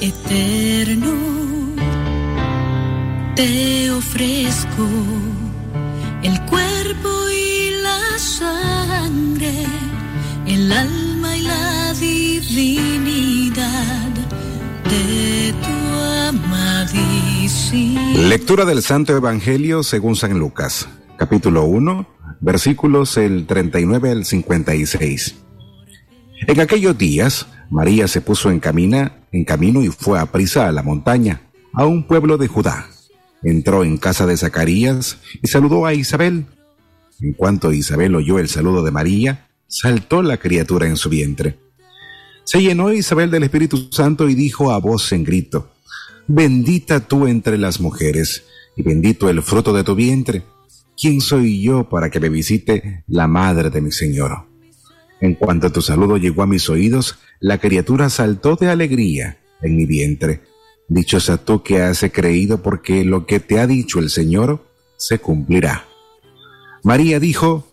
Eterno, te ofrezco el cuerpo y la sangre, el alma y la divinidad de tu amadísimo. Lectura del Santo Evangelio según San Lucas, capítulo 1, versículos el 39 al 56. En aquellos días, María se puso en, camina, en camino y fue a prisa a la montaña, a un pueblo de Judá. Entró en casa de Zacarías y saludó a Isabel. En cuanto Isabel oyó el saludo de María, saltó la criatura en su vientre. Se llenó Isabel del Espíritu Santo y dijo a voz en grito, Bendita tú entre las mujeres, y bendito el fruto de tu vientre. ¿Quién soy yo para que me visite la madre de mi Señor? En cuanto tu saludo llegó a mis oídos, la criatura saltó de alegría en mi vientre. Dichosa tú que has creído porque lo que te ha dicho el Señor se cumplirá. María dijo,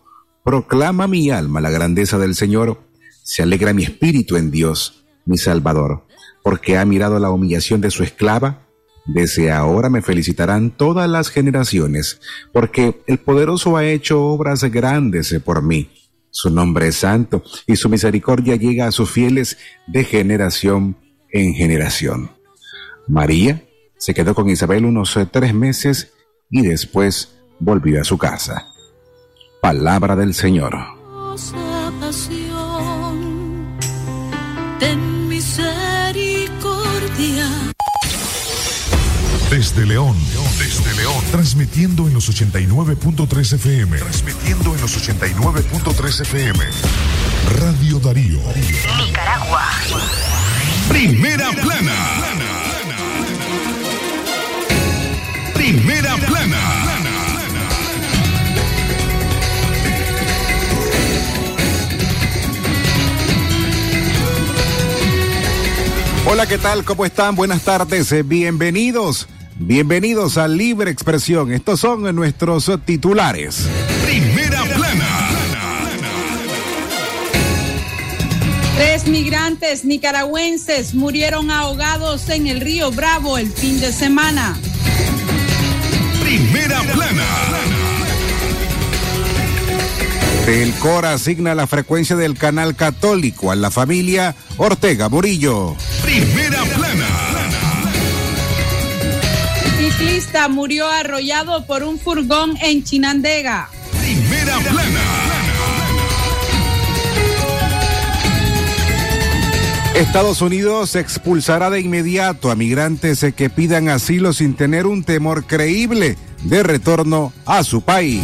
Proclama mi alma la grandeza del Señor, se alegra mi espíritu en Dios, mi Salvador, porque ha mirado la humillación de su esclava. Desde ahora me felicitarán todas las generaciones, porque el poderoso ha hecho obras grandes por mí su nombre es santo y su misericordia llega a sus fieles de generación en generación. María se quedó con Isabel unos eh, tres meses y después volvió a su casa. Palabra del Señor. Ten misericordia. Desde León, desde León, transmitiendo en los 89.3 FM. Transmitiendo en los 89.3 FM. Radio Darío. Nicaragua. Primera plana. Primera plana. Hola, ¿qué tal? ¿Cómo están? Buenas tardes. eh, Bienvenidos. Bienvenidos a Libre Expresión. Estos son nuestros titulares. Primera plana. Tres migrantes nicaragüenses murieron ahogados en el río Bravo el fin de semana. Primera plana. El CORA asigna la frecuencia del canal católico a la familia Ortega Murillo. Primera murió arrollado por un furgón en Chinandega. Primera plana. Estados Unidos expulsará de inmediato a migrantes que pidan asilo sin tener un temor creíble de retorno a su país.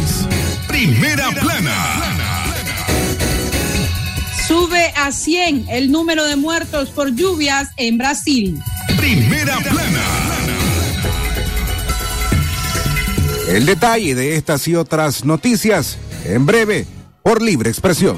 Primera plana. Sube a 100 el número de muertos por lluvias en Brasil. Primera plana. El detalle de estas y otras noticias en breve por libre expresión.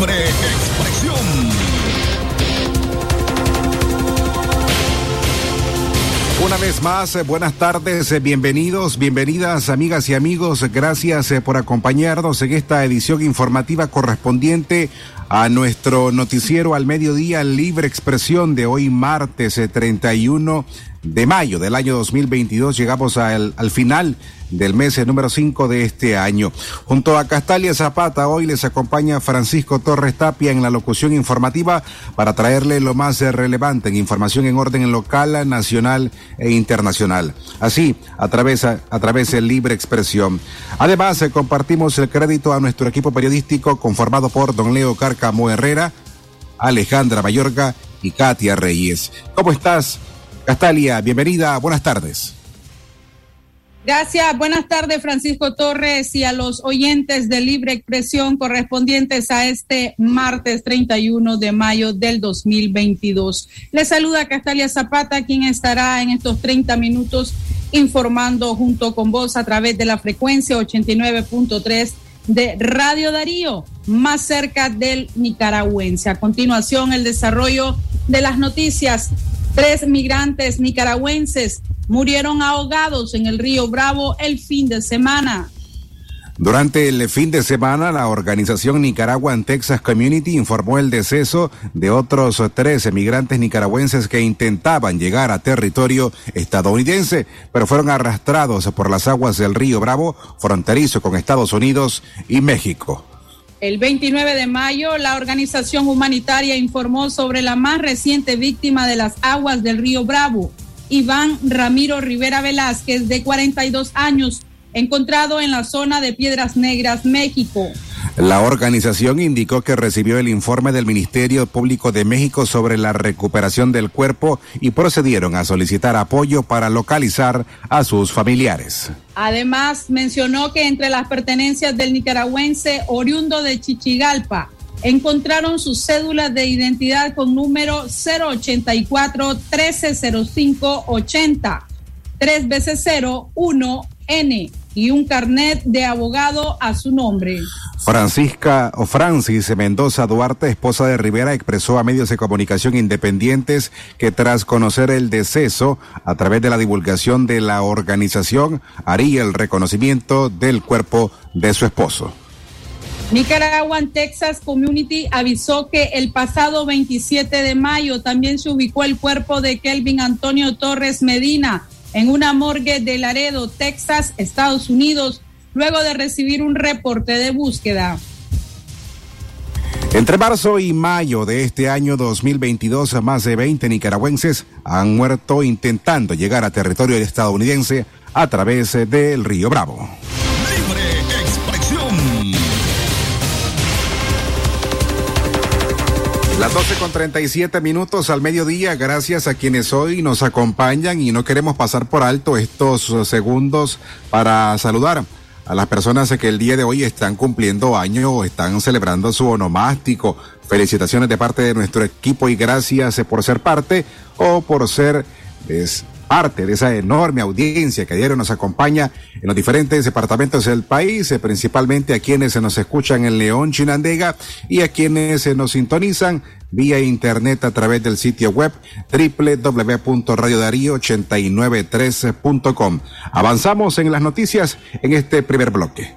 Libre expresión. Una vez más, eh, buenas tardes, eh, bienvenidos, bienvenidas amigas y amigos, gracias eh, por acompañarnos en esta edición informativa correspondiente a nuestro noticiero al mediodía Libre Expresión de hoy martes eh, 31 de mayo del año 2022. Llegamos al, al final del mes número 5 de este año. Junto a Castalia Zapata, hoy les acompaña Francisco Torres Tapia en la locución informativa para traerle lo más relevante en información en orden local, nacional e internacional. Así, a través, a, de libre expresión. Además, eh, compartimos el crédito a nuestro equipo periodístico conformado por don Leo Cárcamo Herrera, Alejandra Mayorga y Katia Reyes. ¿Cómo estás, Castalia? Bienvenida, buenas tardes. Gracias. Buenas tardes, Francisco Torres, y a los oyentes de Libre Expresión correspondientes a este martes 31 de mayo del 2022. Les saluda Castalia Zapata, quien estará en estos 30 minutos informando junto con vos a través de la frecuencia 89.3 de Radio Darío, más cerca del nicaragüense. A continuación, el desarrollo de las noticias. Tres migrantes nicaragüenses murieron ahogados en el río Bravo el fin de semana. Durante el fin de semana, la organización Nicaraguan Texas Community informó el deceso de otros tres emigrantes nicaragüenses que intentaban llegar a territorio estadounidense, pero fueron arrastrados por las aguas del río Bravo, fronterizo con Estados Unidos y México. El 29 de mayo, la organización humanitaria informó sobre la más reciente víctima de las aguas del río Bravo, Iván Ramiro Rivera Velázquez, de 42 años, encontrado en la zona de Piedras Negras, México. La organización indicó que recibió el informe del Ministerio Público de México sobre la recuperación del cuerpo y procedieron a solicitar apoyo para localizar a sus familiares. Además, mencionó que entre las pertenencias del nicaragüense oriundo de Chichigalpa, encontraron sus cédulas de identidad con número 084 1305 80 3 veces 0 1 N y un carnet de abogado a su nombre. Francisca o Francis Mendoza Duarte, esposa de Rivera, expresó a medios de comunicación independientes que tras conocer el deceso, a través de la divulgación de la organización, haría el reconocimiento del cuerpo de su esposo. Nicaraguan Texas Community avisó que el pasado 27 de mayo también se ubicó el cuerpo de Kelvin Antonio Torres Medina en una morgue de Laredo, Texas, Estados Unidos, luego de recibir un reporte de búsqueda. Entre marzo y mayo de este año 2022, más de 20 nicaragüenses han muerto intentando llegar a territorio estadounidense a través del río Bravo. Las 12 con 37 minutos al mediodía, gracias a quienes hoy nos acompañan y no queremos pasar por alto estos segundos para saludar a las personas que el día de hoy están cumpliendo año o están celebrando su onomástico. Felicitaciones de parte de nuestro equipo y gracias por ser parte o por ser parte de esa enorme audiencia que ayer nos acompaña en los diferentes departamentos del país, principalmente a quienes se nos escuchan en León, Chinandega y a quienes se nos sintonizan vía internet a través del sitio web www.radiodarío893.com. Avanzamos en las noticias en este primer bloque.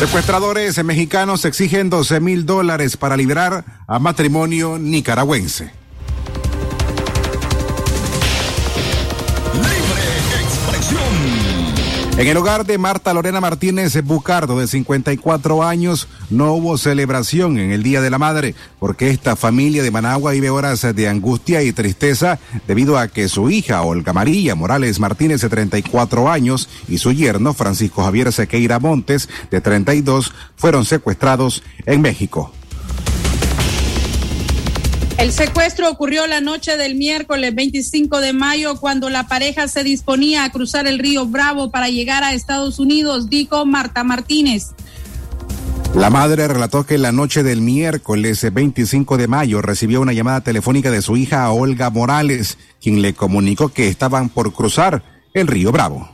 Secuestradores mexicanos exigen 12 mil dólares para liberar a matrimonio nicaragüense. En el hogar de Marta Lorena Martínez Bucardo, de 54 años, no hubo celebración en el Día de la Madre, porque esta familia de Managua vive horas de angustia y tristeza debido a que su hija, Olga María Morales Martínez, de 34 años, y su yerno, Francisco Javier Sequeira Montes, de 32, fueron secuestrados en México. El secuestro ocurrió la noche del miércoles 25 de mayo cuando la pareja se disponía a cruzar el río Bravo para llegar a Estados Unidos, dijo Marta Martínez. La madre relató que la noche del miércoles 25 de mayo recibió una llamada telefónica de su hija Olga Morales, quien le comunicó que estaban por cruzar el río Bravo.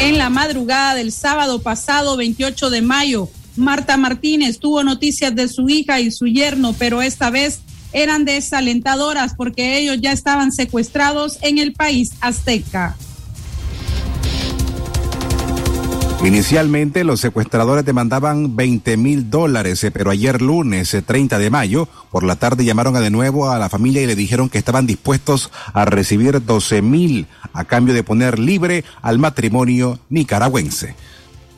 En la madrugada del sábado pasado 28 de mayo, Marta Martínez tuvo noticias de su hija y su yerno, pero esta vez eran desalentadoras porque ellos ya estaban secuestrados en el país azteca. Inicialmente los secuestradores demandaban 20 mil dólares, eh, pero ayer lunes 30 eh, de mayo por la tarde llamaron de nuevo a la familia y le dijeron que estaban dispuestos a recibir 12 mil a cambio de poner libre al matrimonio nicaragüense.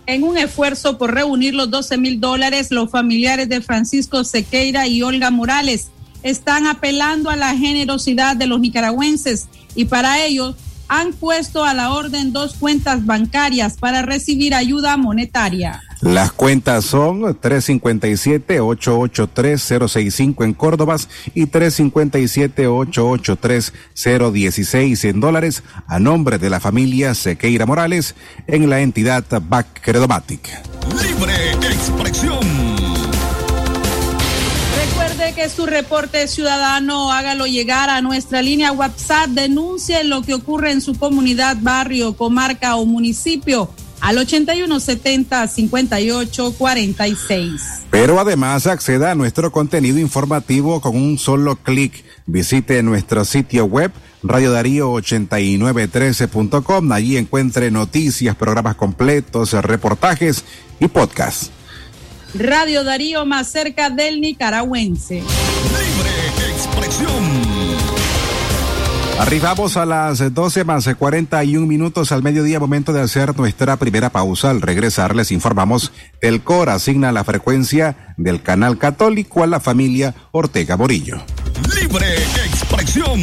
En un esfuerzo por reunir los 12 mil dólares, los familiares de Francisco Sequeira y Olga Morales están apelando a la generosidad de los nicaragüenses y para ello han puesto a la orden dos cuentas bancarias para recibir ayuda monetaria. Las cuentas son 357-883-065 en Córdoba y 357-883-016 en dólares a nombre de la familia Sequeira Morales en la entidad BAC Credomatic. Libre Recuerde que su reporte ciudadano hágalo llegar a nuestra línea WhatsApp. Denuncie lo que ocurre en su comunidad, barrio, comarca o municipio al 8170 5846. Pero además acceda a nuestro contenido informativo con un solo clic. Visite nuestro sitio web Radio Darío 8913.com. Allí encuentre noticias, programas completos, reportajes y podcasts. Radio Darío más cerca del nicaragüense. Libre expresión. Arribamos a las 12 más 41 minutos al mediodía, momento de hacer nuestra primera pausa. Al regresar les informamos, el COR asigna la frecuencia del canal católico a la familia Ortega Morillo. Libre expresión.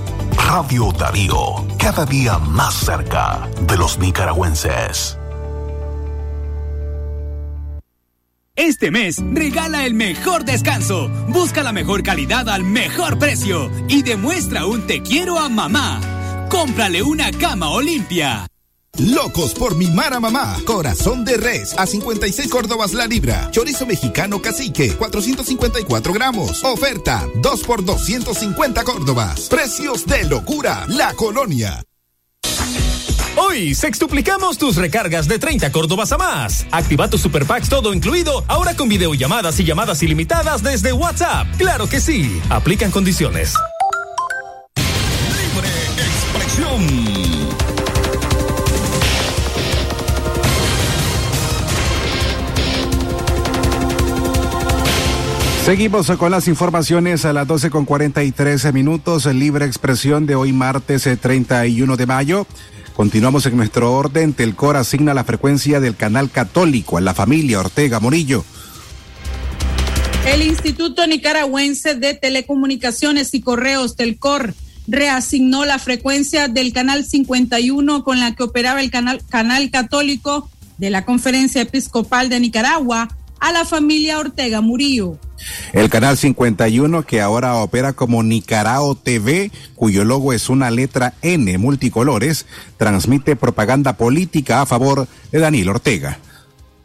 Radio Darío, cada día más cerca de los nicaragüenses. Este mes regala el mejor descanso, busca la mejor calidad al mejor precio y demuestra un te quiero a mamá. Cómprale una cama Olimpia. Locos por mimar a mamá. Corazón de res a 56 Córdobas la libra. Chorizo mexicano cacique 454 gramos. Oferta 2 por 250 Córdobas. Precios de locura. La colonia. Hoy sextuplicamos tus recargas de 30 Córdobas a más. Activa tu Super Packs todo incluido, ahora con videollamadas y llamadas ilimitadas desde WhatsApp. Claro que sí. Aplican condiciones. Seguimos con las informaciones a las 12 con 43 minutos, libre expresión de hoy martes 31 de mayo. Continuamos en nuestro orden. Telcor asigna la frecuencia del canal católico a la familia Ortega Morillo. El Instituto Nicaragüense de Telecomunicaciones y Correos, Telcor, reasignó la frecuencia del canal 51 con la que operaba el canal, canal católico de la Conferencia Episcopal de Nicaragua a la familia Ortega Murillo. El canal 51 que ahora opera como Nicarao TV, cuyo logo es una letra N multicolores, transmite propaganda política a favor de Daniel Ortega.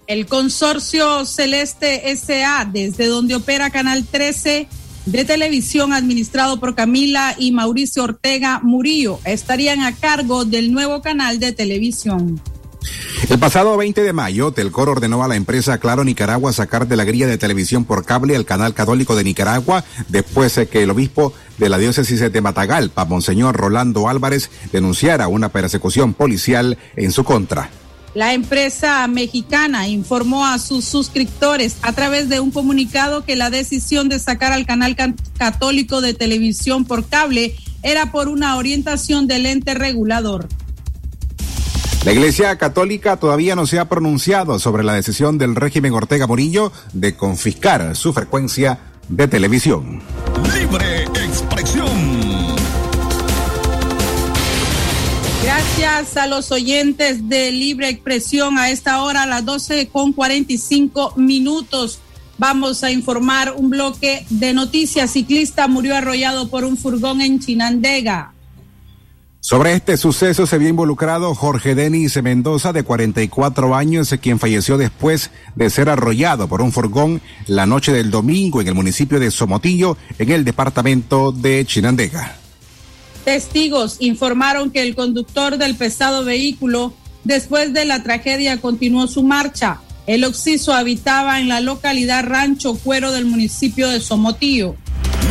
El consorcio Celeste SA, desde donde opera Canal 13 de televisión administrado por Camila y Mauricio Ortega Murillo, estarían a cargo del nuevo canal de televisión. El pasado 20 de mayo, Telcor ordenó a la empresa Claro Nicaragua sacar de la grilla de televisión por cable al canal católico de Nicaragua después de que el obispo de la diócesis de Matagalpa, Monseñor Rolando Álvarez, denunciara una persecución policial en su contra. La empresa mexicana informó a sus suscriptores a través de un comunicado que la decisión de sacar al canal católico de televisión por cable era por una orientación del ente regulador. La Iglesia Católica todavía no se ha pronunciado sobre la decisión del régimen Ortega Murillo de confiscar su frecuencia de televisión. Libre expresión. Gracias a los oyentes de Libre Expresión a esta hora, a las 12 con 45 minutos. Vamos a informar un bloque de noticias. Ciclista murió arrollado por un furgón en Chinandega. Sobre este suceso se vio involucrado Jorge Denis Mendoza, de 44 años, quien falleció después de ser arrollado por un furgón la noche del domingo en el municipio de Somotillo, en el departamento de Chinandega. Testigos informaron que el conductor del pesado vehículo, después de la tragedia, continuó su marcha. El occiso habitaba en la localidad Rancho Cuero del municipio de Somotillo.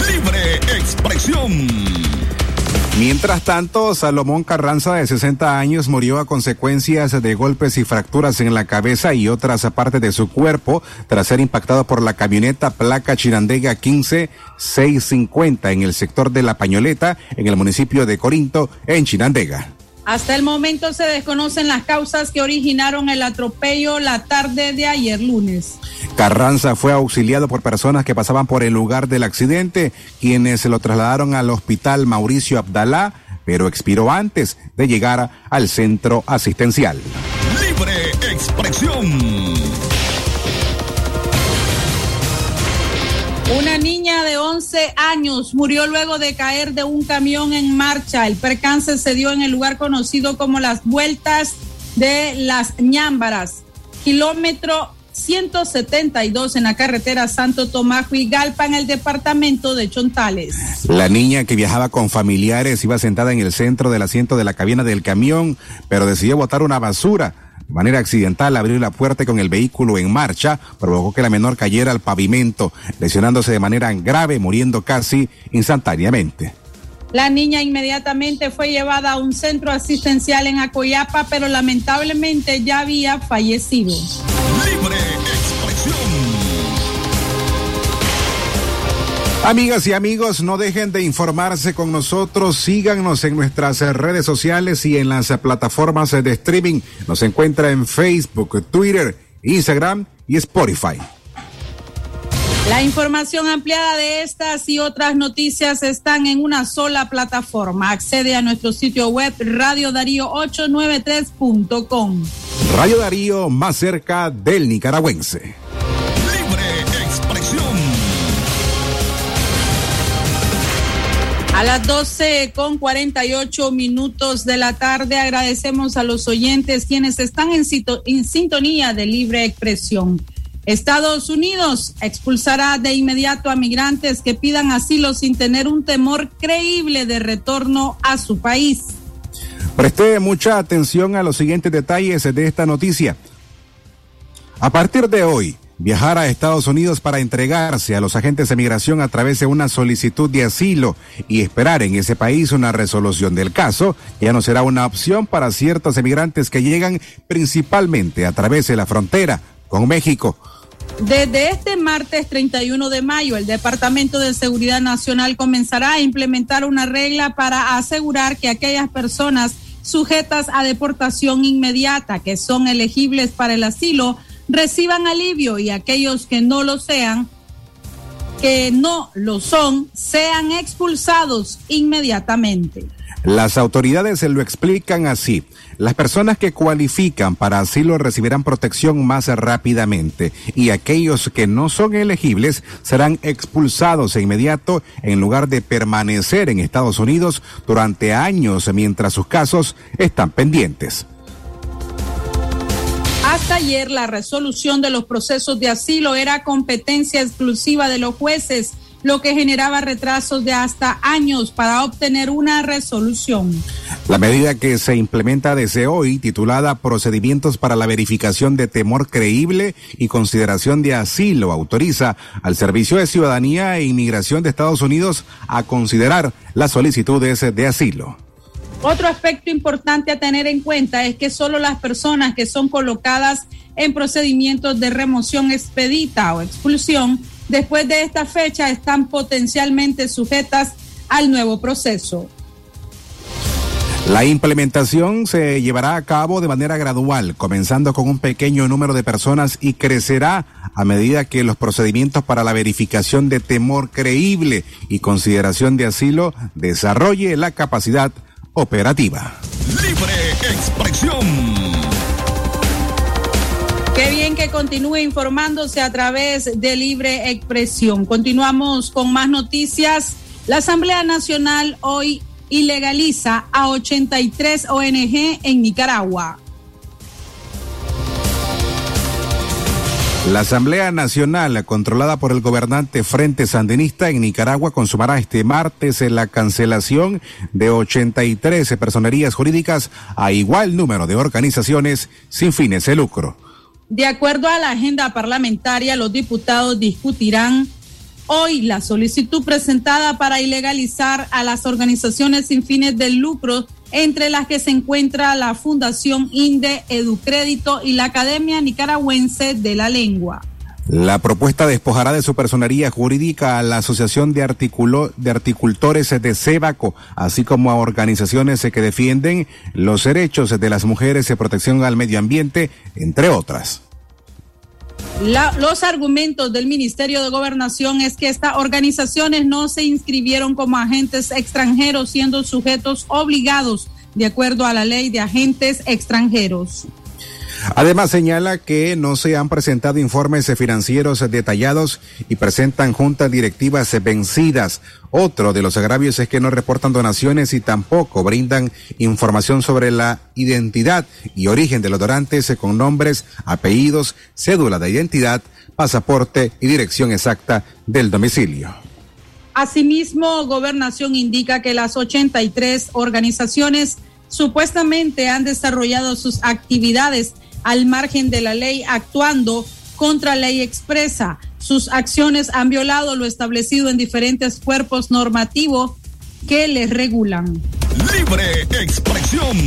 Libre expresión. Mientras tanto, Salomón Carranza, de 60 años, murió a consecuencias de golpes y fracturas en la cabeza y otras partes de su cuerpo tras ser impactado por la camioneta placa Chinandega 15650 en el sector de La Pañoleta, en el municipio de Corinto, en Chinandega. Hasta el momento se desconocen las causas que originaron el atropello la tarde de ayer lunes. Carranza fue auxiliado por personas que pasaban por el lugar del accidente, quienes se lo trasladaron al hospital Mauricio Abdalá, pero expiró antes de llegar al centro asistencial. Libre expresión. 11 años murió luego de caer de un camión en marcha. El percance se dio en el lugar conocido como las Vueltas de las Ñámbaras, kilómetro 172 en la carretera Santo Tomás Galpa en el departamento de Chontales. La niña que viajaba con familiares iba sentada en el centro del asiento de la cabina del camión, pero decidió botar una basura. De manera accidental, abrió la puerta con el vehículo en marcha, provocó que la menor cayera al pavimento, lesionándose de manera grave, muriendo casi instantáneamente. La niña inmediatamente fue llevada a un centro asistencial en Acoyapa, pero lamentablemente ya había fallecido. Libre expresión. Amigas y amigos, no dejen de informarse con nosotros, síganos en nuestras redes sociales y en las plataformas de streaming. Nos encuentra en Facebook, Twitter, Instagram y Spotify. La información ampliada de estas y otras noticias están en una sola plataforma. Accede a nuestro sitio web radiodarío893.com. Radio Darío más cerca del nicaragüense. A las 12 con 48 minutos de la tarde agradecemos a los oyentes quienes están en, sintonía de libre expresión. Estados Unidos expulsará de inmediato a migrantes que pidan asilo sin tener un temor creíble de retorno a su país. Preste mucha atención a los siguientes detalles de esta noticia. A partir de hoy, viajar a Estados Unidos para entregarse a los agentes de migración a través de una solicitud de asilo y esperar en ese país una resolución del caso ya no será una opción para ciertos emigrantes que llegan principalmente a través de la frontera con México. Desde este martes 31 de mayo, el Departamento de Seguridad Nacional comenzará a implementar una regla para asegurar que aquellas personas sujetas a deportación inmediata que son elegibles para el asilo reciban alivio y aquellos que no lo sean, que no lo son, sean expulsados inmediatamente. Las autoridades se lo explican así. Las personas que cualifican para asilo recibirán protección más rápidamente y aquellos que no son elegibles serán expulsados de inmediato en lugar de permanecer en Estados Unidos durante años mientras sus casos están pendientes. Hasta ayer la resolución de los procesos de asilo era competencia exclusiva de los jueces, lo que generaba retrasos de hasta años para obtener una resolución. La medida que se implementa desde hoy, titulada Procedimientos para la verificación de temor creíble y consideración de asilo, autoriza al Servicio de Ciudadanía e Inmigración de Estados Unidos a considerar las solicitudes de asilo. Otro aspecto importante a tener en cuenta es que solo las personas que son colocadas en procedimientos de remoción expedita o expulsión después de esta fecha están potencialmente sujetas al nuevo proceso. La implementación se llevará a cabo de manera gradual, comenzando con un pequeño número de personas y crecerá a medida que los procedimientos para la verificación de temor creíble y consideración de asilo desarrolle la capacidad operativa. Libre expresión. Qué bien que continúe informándose a través de Libre Expresión. Continuamos con más noticias. La Asamblea Nacional hoy ilegaliza a 83 ONG en Nicaragua. La Asamblea Nacional, controlada por el gobernante Frente Sandinista en Nicaragua, consumará este martes la cancelación de 83 personerías jurídicas a igual número de organizaciones sin fines de lucro. De acuerdo a la agenda parlamentaria, los diputados discutirán hoy la solicitud presentada para ilegalizar a las organizaciones sin fines de lucro, entre las que se encuentra la Fundación INDE Educrédito y la Academia Nicaragüense de la Lengua. La propuesta despojará de su personería jurídica a la Asociación de, de Articultores de Cebaco, así como a organizaciones que defienden los derechos de las mujeres y protección al medio ambiente, entre otras. Los argumentos del Ministerio de Gobernación es que estas organizaciones no se inscribieron como agentes extranjeros, siendo sujetos obligados de acuerdo a la ley de agentes extranjeros. Además señala que no se han presentado informes financieros detallados y presentan juntas directivas vencidas. Otro de los agravios es que no reportan donaciones y tampoco brindan información sobre la identidad y origen de los donantes con nombres, apellidos, cédula de identidad, pasaporte y dirección exacta del domicilio. Asimismo, Gobernación indica que las 83 organizaciones supuestamente han desarrollado sus actividades al margen de la ley actuando contra ley expresa. Sus acciones han violado lo establecido en diferentes cuerpos normativos que les regulan. Libre expresión.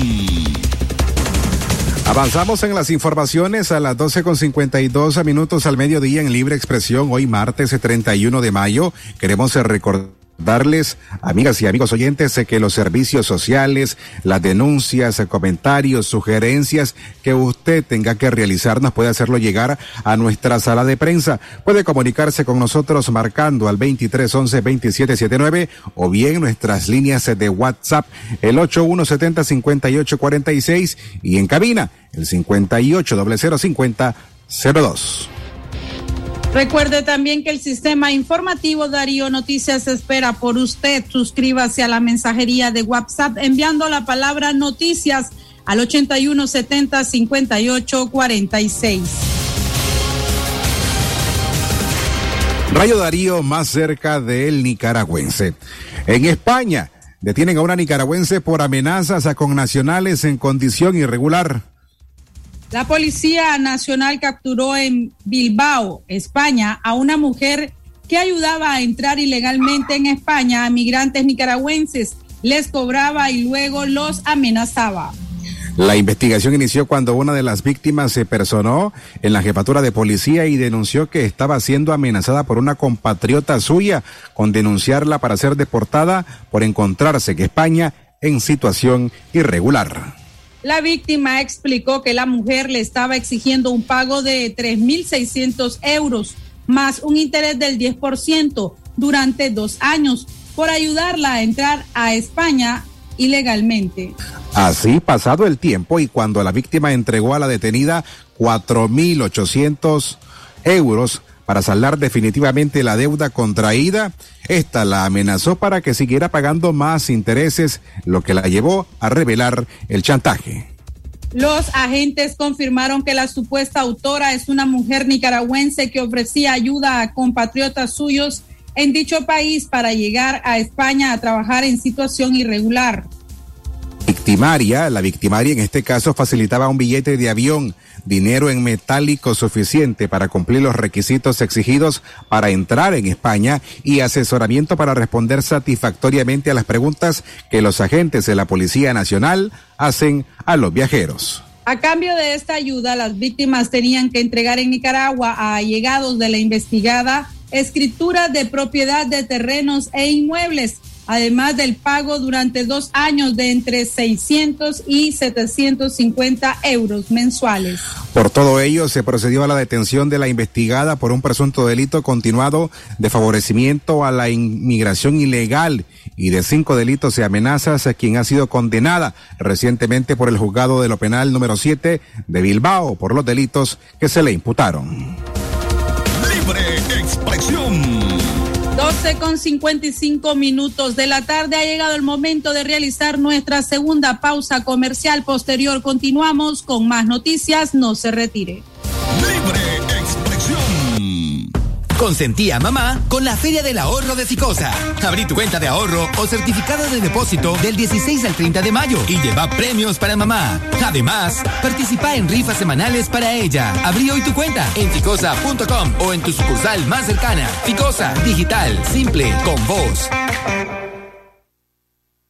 Avanzamos en las informaciones a las 12 con 52 minutos al mediodía en Libre Expresión, hoy martes 31 de mayo. Queremos recordar darles, amigas y amigos oyentes, que los servicios sociales, las denuncias, comentarios, sugerencias que usted tenga que realizar nos puede hacerlo llegar a nuestra sala de prensa. Puede comunicarse con nosotros marcando al 2311 2779 o bien nuestras líneas de WhatsApp el 8170 5846 y en cabina el 58 0050 02. Recuerde también que el sistema informativo Darío Noticias espera por usted. Suscríbase a la mensajería de WhatsApp enviando la palabra noticias al 8170 5846. Rayo Darío más cerca del nicaragüense. En España detienen a una nicaragüense por amenazas a connacionales en condición irregular. La Policía Nacional capturó en Bilbao, España, a una mujer que ayudaba a entrar ilegalmente en España a migrantes nicaragüenses, les cobraba y luego los amenazaba. La investigación inició cuando una de las víctimas se personó en la jefatura de policía y denunció que estaba siendo amenazada por una compatriota suya con denunciarla para ser deportada por encontrarse en España en situación irregular. La víctima explicó que la mujer le estaba exigiendo un pago de 3.600 euros más un interés del 10% durante dos años por ayudarla a entrar a España ilegalmente. Así, pasado el tiempo y cuando la víctima entregó a la detenida 4.800 euros, para saldar definitivamente la deuda contraída, esta la amenazó para que siguiera pagando más intereses, lo que la llevó a revelar el chantaje. Los agentes confirmaron que la supuesta autora es una mujer nicaragüense que ofrecía ayuda a compatriotas suyos en dicho país para llegar a España a trabajar en situación irregular. Victimaria, la victimaria en este caso facilitaba un billete de avión dinero en metálico suficiente para cumplir los requisitos exigidos para entrar en España y asesoramiento para responder satisfactoriamente a las preguntas que los agentes de la Policía Nacional hacen a los viajeros. A cambio de esta ayuda, las víctimas tenían que entregar en Nicaragua a allegados de la investigada escritura de propiedad de terrenos e inmuebles además del pago durante dos años de entre 600 y 750 euros mensuales. Por todo ello, se procedió a la detención de la investigada por un presunto delito continuado de favorecimiento a la inmigración ilegal y de cinco delitos y amenazas a quien ha sido condenada recientemente por el juzgado de lo penal número 7 de Bilbao por los delitos que se le imputaron. Libre expresión. 12 con 55 minutos de la tarde ha llegado el momento de realizar nuestra segunda pausa comercial. Posterior continuamos con más noticias. No se retire. Libre. Consentí a mamá con la Feria del Ahorro de Ficosa. Abrí tu cuenta de ahorro o certificado de depósito del 16 al 30 de mayo y lleva premios para mamá. Además, participa en rifas semanales para ella. Abrí hoy tu cuenta en ficosa.com o en tu sucursal más cercana. Ficosa, digital, simple, con vos.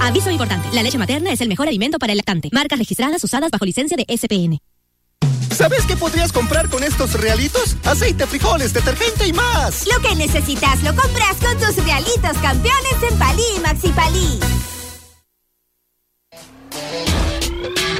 Aviso importante, la leche materna es el mejor alimento para el lactante. Marcas registradas usadas bajo licencia de SPN. ¿Sabes qué podrías comprar con estos realitos? Aceite, frijoles, detergente y más. Lo que necesitas lo compras con tus realitos campeones en Palí y Maxi Palí.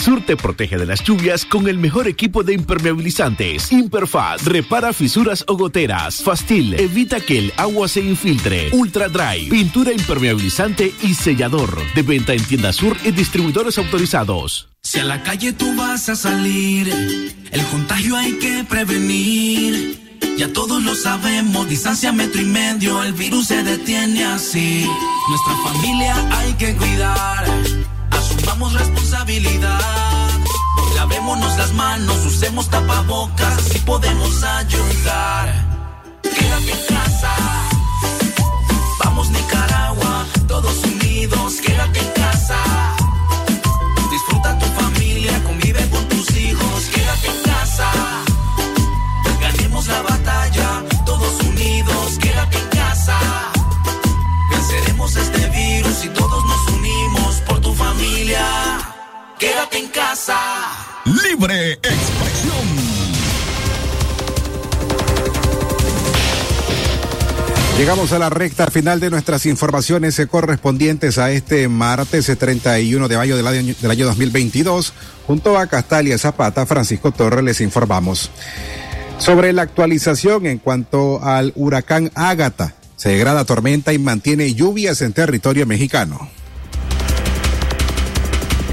Sur te protege de las lluvias con el mejor equipo de impermeabilizantes. Imperfaz repara fisuras o goteras. Fastil evita que el agua se infiltre. Ultra Dry, pintura impermeabilizante y sellador. De venta en tienda Sur y distribuidores autorizados. Si a la calle tú vas a salir, el contagio hay que prevenir. Ya todos lo sabemos, distancia metro y medio, el virus se detiene así. Nuestra familia hay que cuidar, asumamos responsabilidad. Lavémonos las manos, usemos tapabocas, así podemos ayudar. Quédate en casa, vamos Nicaragua, todos unidos, quédate en casa. Libre expresión. Llegamos a la recta final de nuestras informaciones eh, correspondientes a este martes eh, 31 de mayo del año, del año 2022. Junto a Castalia Zapata, Francisco Torres les informamos sobre la actualización en cuanto al huracán Ágata. Se degrada tormenta y mantiene lluvias en territorio mexicano.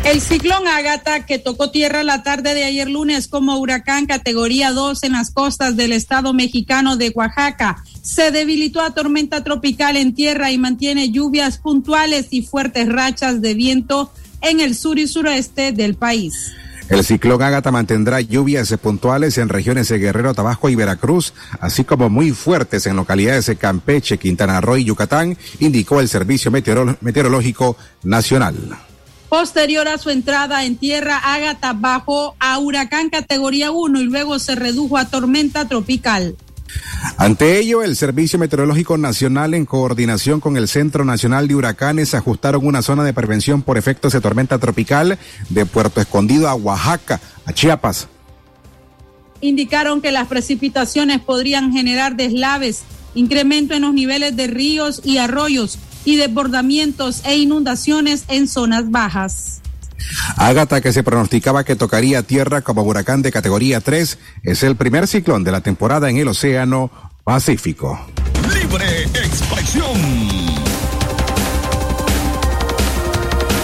El ciclón Ágata, que tocó tierra la tarde de ayer lunes como huracán categoría 2 en las costas del estado mexicano de Oaxaca, se debilitó a tormenta tropical en tierra y mantiene lluvias puntuales y fuertes rachas de viento en el sur y suroeste del país. El ciclón Ágata mantendrá lluvias puntuales en regiones de Guerrero, Tabasco y Veracruz, así como muy fuertes en localidades de Campeche, Quintana Roo y Yucatán, indicó el Servicio Meteorológico Nacional. Posterior a su entrada en tierra, Ágata bajó a huracán categoría 1 y luego se redujo a tormenta tropical. Ante ello, el Servicio Meteorológico Nacional, en coordinación con el Centro Nacional de Huracanes, ajustaron una zona de prevención por efectos de tormenta tropical de Puerto Escondido a Oaxaca, a Chiapas. Indicaron que las precipitaciones podrían generar deslaves, incremento en los niveles de ríos y arroyos y desbordamientos e inundaciones en zonas bajas. Ágata, que se pronosticaba que tocaría tierra como huracán de categoría 3, es el primer ciclón de la temporada en el Océano Pacífico. Libre expresión.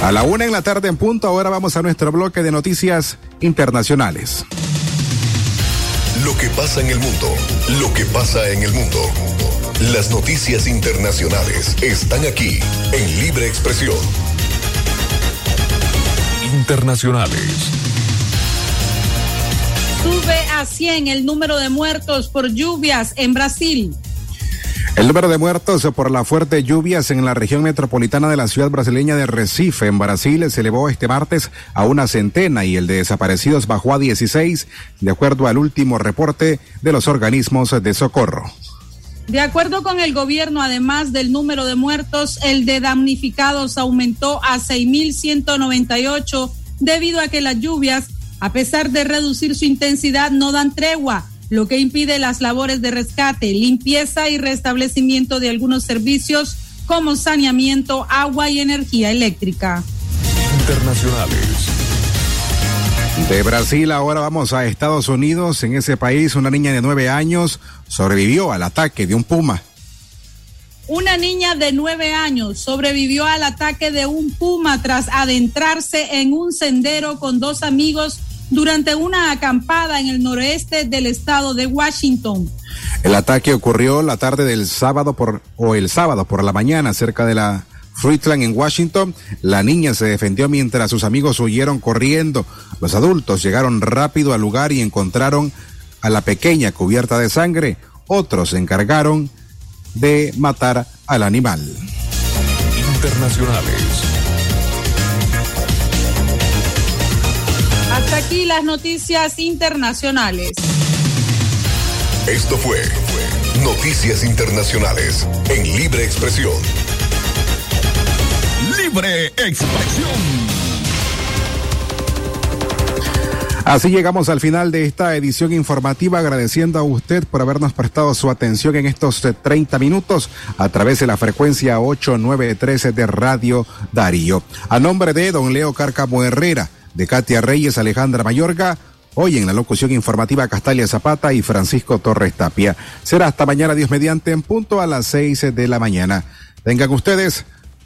A la una en la tarde en punto, ahora vamos a nuestro bloque de noticias internacionales. Lo que pasa en el mundo, lo que pasa en el mundo. Las noticias internacionales están aquí en Libre Expresión. Internacionales. Sube a 100 el número de muertos por lluvias en Brasil. El número de muertos por las fuertes lluvias en la región metropolitana de la ciudad brasileña de Recife, en Brasil, se elevó este martes a una centena y el de desaparecidos bajó a 16, de acuerdo al último reporte de los organismos de socorro. De acuerdo con el gobierno, además del número de muertos, el de damnificados aumentó a 6.198 debido a que las lluvias, a pesar de reducir su intensidad, no dan tregua lo que impide las labores de rescate, limpieza y restablecimiento de algunos servicios como saneamiento, agua y energía eléctrica. Internacionales. De Brasil ahora vamos a Estados Unidos. En ese país una niña de nueve años sobrevivió al ataque de un puma. Una niña de nueve años sobrevivió al ataque de un puma tras adentrarse en un sendero con dos amigos durante una acampada en el noroeste del estado de Washington. El ataque ocurrió la tarde del sábado por, o el sábado por la mañana cerca de la Fruitland en Washington. La niña se defendió mientras sus amigos huyeron corriendo. Los adultos llegaron rápido al lugar y encontraron a la pequeña cubierta de sangre. Otros se encargaron de matar al animal. Internacionales. Hasta aquí las noticias internacionales. Esto fue Noticias Internacionales en Libre Expresión. Libre Expresión. Así llegamos al final de esta edición informativa, agradeciendo a usted por habernos prestado su atención en estos 30 minutos a través de la frecuencia 8913 de Radio Darío. A nombre de don Leo Cárcamo Herrera, de Katia Reyes, Alejandra Mayorga, hoy en la locución informativa Castalia Zapata y Francisco Torres Tapia. Será hasta mañana Dios mediante en punto a las 6 de la mañana. Tengan ustedes